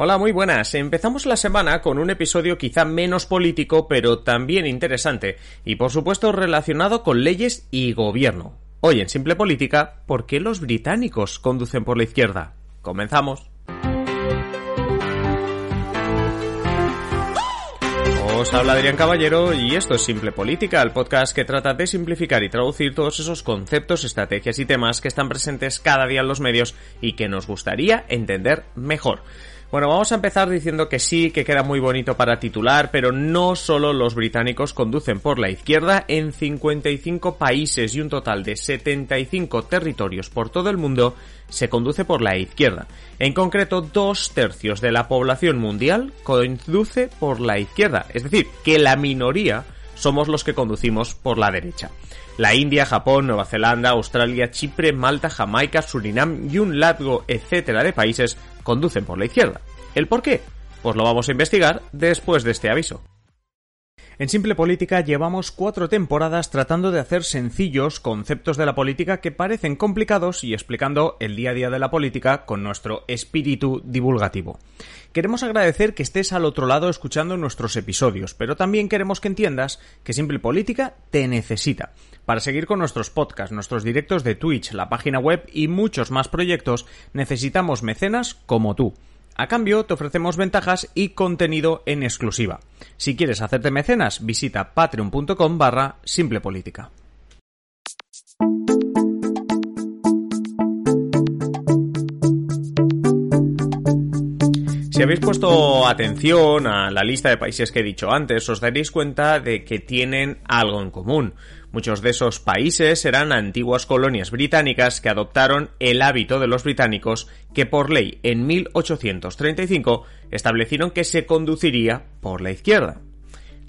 Hola, muy buenas. Empezamos la semana con un episodio quizá menos político, pero también interesante, y por supuesto relacionado con leyes y gobierno. Hoy en Simple Política, ¿por qué los británicos conducen por la izquierda? Comenzamos. Os habla Adrián Caballero y esto es Simple Política, el podcast que trata de simplificar y traducir todos esos conceptos, estrategias y temas que están presentes cada día en los medios y que nos gustaría entender mejor. Bueno, vamos a empezar diciendo que sí, que queda muy bonito para titular, pero no solo los británicos conducen por la izquierda, en 55 países y un total de 75 territorios por todo el mundo se conduce por la izquierda. En concreto, dos tercios de la población mundial conduce por la izquierda, es decir, que la minoría somos los que conducimos por la derecha. La India, Japón, Nueva Zelanda, Australia, Chipre, Malta, Jamaica, Surinam y un largo etcétera de países conducen por la izquierda. ¿El por qué? Pues lo vamos a investigar después de este aviso. En Simple Política llevamos cuatro temporadas tratando de hacer sencillos conceptos de la política que parecen complicados y explicando el día a día de la política con nuestro espíritu divulgativo. Queremos agradecer que estés al otro lado escuchando nuestros episodios, pero también queremos que entiendas que Simple Política te necesita. Para seguir con nuestros podcasts, nuestros directos de Twitch, la página web y muchos más proyectos, necesitamos mecenas como tú. A cambio, te ofrecemos ventajas y contenido en exclusiva. Si quieres hacerte mecenas, visita patreon.com barra simplepolítica. Si habéis puesto atención a la lista de países que he dicho antes, os daréis cuenta de que tienen algo en común. Muchos de esos países eran antiguas colonias británicas que adoptaron el hábito de los británicos que por ley en 1835 establecieron que se conduciría por la izquierda.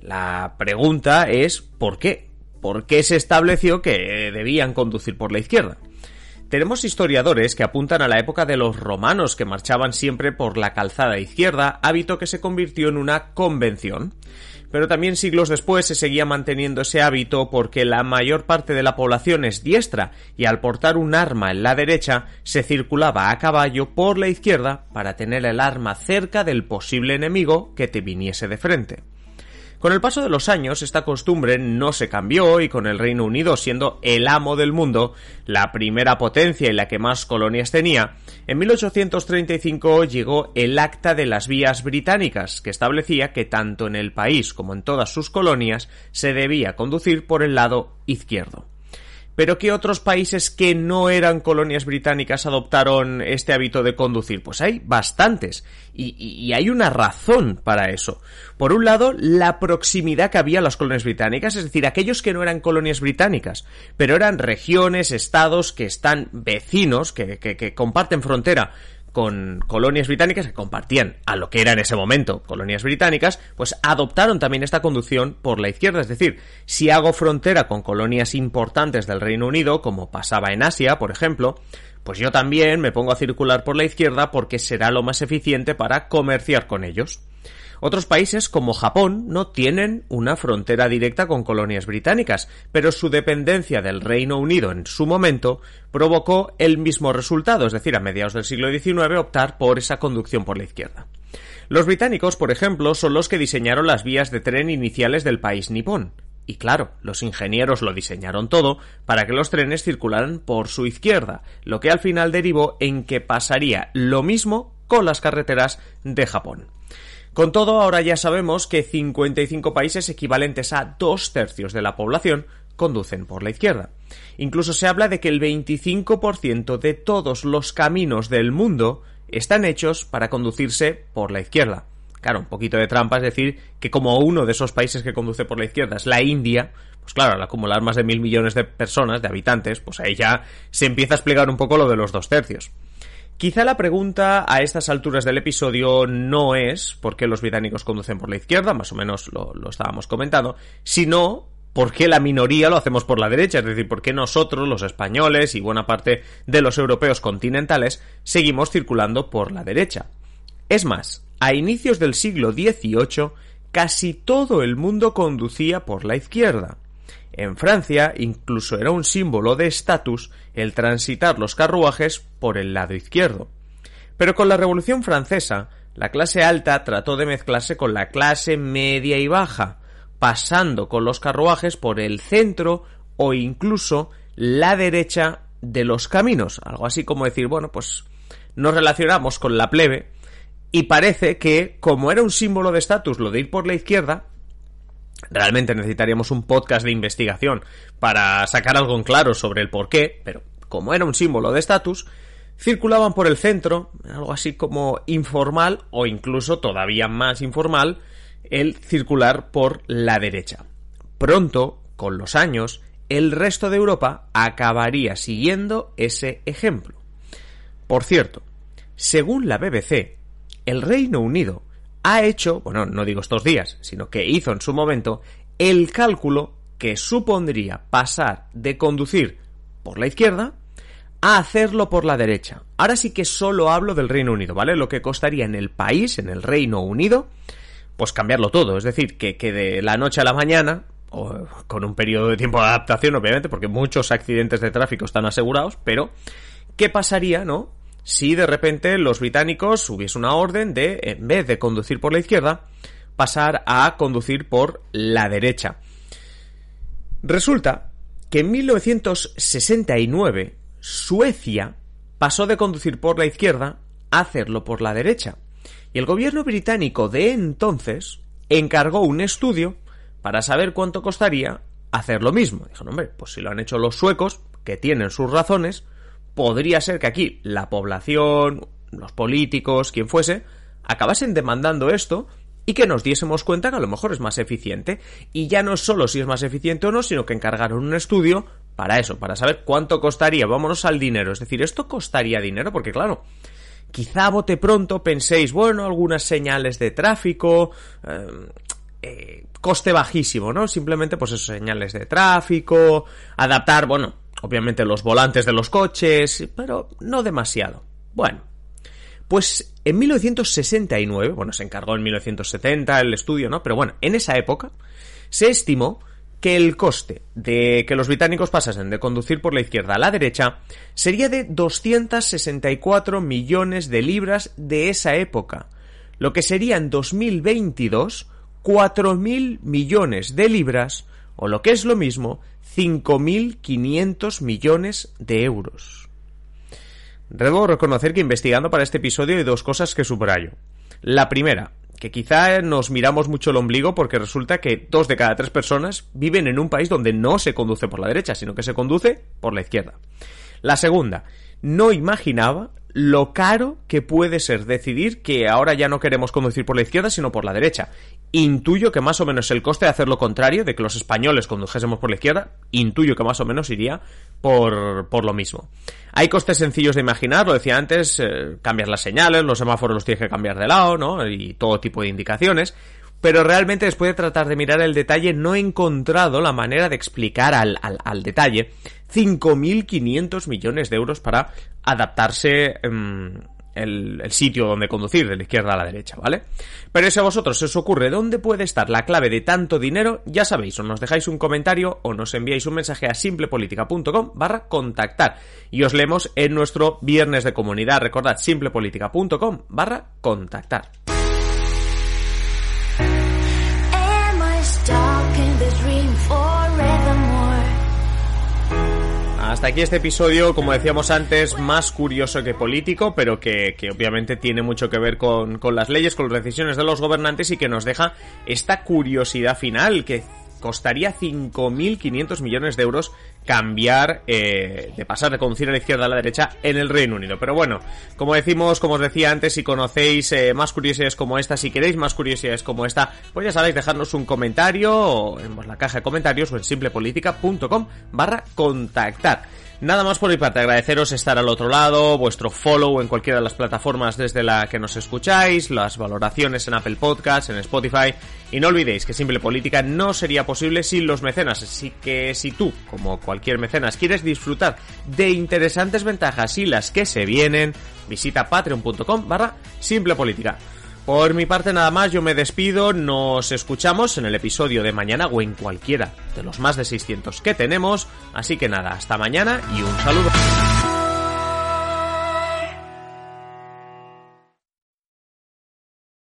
La pregunta es ¿por qué? ¿Por qué se estableció que debían conducir por la izquierda? Tenemos historiadores que apuntan a la época de los romanos que marchaban siempre por la calzada izquierda, hábito que se convirtió en una convención pero también siglos después se seguía manteniendo ese hábito porque la mayor parte de la población es diestra y al portar un arma en la derecha se circulaba a caballo por la izquierda para tener el arma cerca del posible enemigo que te viniese de frente. Con el paso de los años, esta costumbre no se cambió y con el Reino Unido siendo el amo del mundo, la primera potencia y la que más colonias tenía, en 1835 llegó el Acta de las Vías Británicas, que establecía que tanto en el país como en todas sus colonias se debía conducir por el lado izquierdo. Pero ¿qué otros países que no eran colonias británicas adoptaron este hábito de conducir? Pues hay bastantes. Y, hay una razón para eso. Por un lado, la proximidad que había a las colonias británicas, es decir, aquellos que no eran colonias británicas, pero eran regiones, estados que están vecinos, que comparten frontera con colonias británicas que compartían a lo que era en ese momento colonias británicas, pues adoptaron también esta conducción por la izquierda. Es decir, si hago frontera con colonias importantes del Reino Unido, como pasaba en Asia, por ejemplo, pues yo también me pongo a circular por la izquierda porque será lo más eficiente para comerciar con ellos. Otros países como Japón no tienen una frontera directa con colonias británicas, pero su dependencia del Reino Unido en su momento provocó el mismo resultado, es decir, a mediados del siglo XIX optar por esa conducción por la izquierda. Los británicos, por ejemplo, son los que diseñaron las vías de tren iniciales del país nipón. Y claro, los ingenieros lo diseñaron todo para que los trenes circularan por su izquierda, lo que al final derivó en que pasaría lo mismo con las carreteras de Japón. Con todo, ahora ya sabemos que 55 países equivalentes a dos tercios de la población conducen por la izquierda. Incluso se habla de que el 25% de todos los caminos del mundo están hechos para conducirse por la izquierda. Claro, un poquito de trampa es decir que como uno de esos países que conduce por la izquierda es la India, pues claro, al acumular más de mil millones de personas, de habitantes, pues ahí ya se empieza a explicar un poco lo de los dos tercios. Quizá la pregunta a estas alturas del episodio no es por qué los británicos conducen por la izquierda, más o menos lo, estábamos comentando, sino por qué la minoría lo hacemos por la derecha, es decir, por qué nosotros, los españoles y buena parte de los europeos continentales, seguimos circulando por la derecha. Es más, a inicios del siglo XVIII, casi todo el mundo conducía por la izquierda. En Francia incluso era un símbolo de estatus el transitar los carruajes por el lado izquierdo. Pero con la Revolución Francesa, la clase alta trató de mezclarse con la clase media y baja, pasando con los carruajes por el centro o incluso la derecha de los caminos. Algo así como decir, bueno, pues nos relacionamos con la plebe y parece que, como era un símbolo de estatus lo de ir por la izquierda, Realmente necesitaríamos un podcast de investigación para sacar algo en claro sobre el por qué, pero como era un símbolo de estatus, circulaban por el centro, algo así como informal o incluso todavía más informal, el circular por la derecha. Pronto, con los años, el resto de Europa acabaría siguiendo ese ejemplo. Por cierto, según la BBC, el Reino Unido ha hecho, bueno, no digo estos días, sino que hizo en su momento el cálculo que supondría pasar de conducir por la izquierda a hacerlo por la derecha. Ahora sí que solo hablo del Reino Unido, ¿vale? Lo que costaría en el país, en el Reino Unido, pues cambiarlo todo. Es decir, que, que de la noche a la mañana, o con un periodo de tiempo de adaptación, obviamente, porque muchos accidentes de tráfico están asegurados, pero ¿qué pasaría, no? Si de repente los británicos hubiese una orden de, en vez de conducir por la izquierda, pasar a conducir por la derecha. Resulta que en 1969 Suecia pasó de conducir por la izquierda a hacerlo por la derecha. Y el gobierno británico de entonces encargó un estudio para saber cuánto costaría hacer lo mismo. Dijo, hombre, pues si lo han hecho los suecos, que tienen sus razones, podría ser que aquí la población, los políticos, quien fuese, acabasen demandando esto y que nos diésemos cuenta que a lo mejor es más eficiente. Y ya no solo si es más eficiente o no, sino que encargaron un estudio para eso, para saber cuánto costaría. Vámonos al dinero. Es decir, esto costaría dinero porque claro, quizá a bote pronto penséis, bueno, algunas señales de tráfico, eh, eh, coste bajísimo, ¿no? Simplemente pues esos señales de tráfico, adaptar, bueno, obviamente los volantes de los coches, pero no demasiado. Bueno, pues en 1969, bueno, se encargó en 1970 el estudio, ¿no? Pero bueno, en esa época se estimó que el coste de que los británicos pasasen de conducir por la izquierda a la derecha sería de 264 millones de libras de esa época, lo que sería en 2022 4.000 millones de libras, o lo que es lo mismo, 5.500 millones de euros. Debo reconocer que investigando para este episodio hay dos cosas que subrayo. La primera, que quizá nos miramos mucho el ombligo porque resulta que dos de cada tres personas viven en un país donde no se conduce por la derecha, sino que se conduce por la izquierda. La segunda, no imaginaba lo caro que puede ser decidir que ahora ya no queremos conducir por la izquierda sino por la derecha. Intuyo que más o menos el coste de hacer lo contrario, de que los españoles condujésemos por la izquierda, intuyo que más o menos iría por, por lo mismo. Hay costes sencillos de imaginar, lo decía antes, eh, cambiar las señales, los semáforos los tienes que cambiar de lado, ¿no? Y todo tipo de indicaciones pero realmente después de tratar de mirar el detalle no he encontrado la manera de explicar al, al, al detalle 5.500 millones de euros para adaptarse em, el, el, sitio donde conducir, de la izquierda a la derecha, ¿vale? Pero si a vosotros se os ocurre dónde puede estar la clave de tanto dinero, ya sabéis, o nos dejáis un comentario o nos enviáis un mensaje a simplepolitica.com barra contactar y os leemos en nuestro viernes de comunidad. Recordad, simplepolitica.com barra contactar. Hasta aquí este episodio, como decíamos antes, más curioso que político, pero que, que obviamente tiene mucho que ver con, con, las leyes, con las decisiones de los gobernantes y que nos deja esta curiosidad final, que costaría 5.500 millones de euros cambiar, eh, de pasar de conducir a la izquierda a la derecha en el Reino Unido. Pero bueno, como decimos, como os decía antes, si conocéis eh, más curiosidades como esta, si queréis más curiosidades como esta, pues ya sabéis, dejarnos un comentario en la caja de comentarios o en simplepolitica.com barra contactar. Nada más por mi parte, agradeceros estar al otro lado, vuestro follow en cualquiera de las plataformas desde la que nos escucháis, las valoraciones en Apple Podcasts, en Spotify, y no olvidéis que Simple Política no sería posible sin los mecenas, así que si tú, como cualquier mecenas, quieres disfrutar de interesantes ventajas y las que se vienen, visita patreon.com barra Simple Política. Por mi parte nada más, yo me despido, nos escuchamos en el episodio de mañana o en cualquiera de los más de 600 que tenemos, así que nada, hasta mañana y un saludo.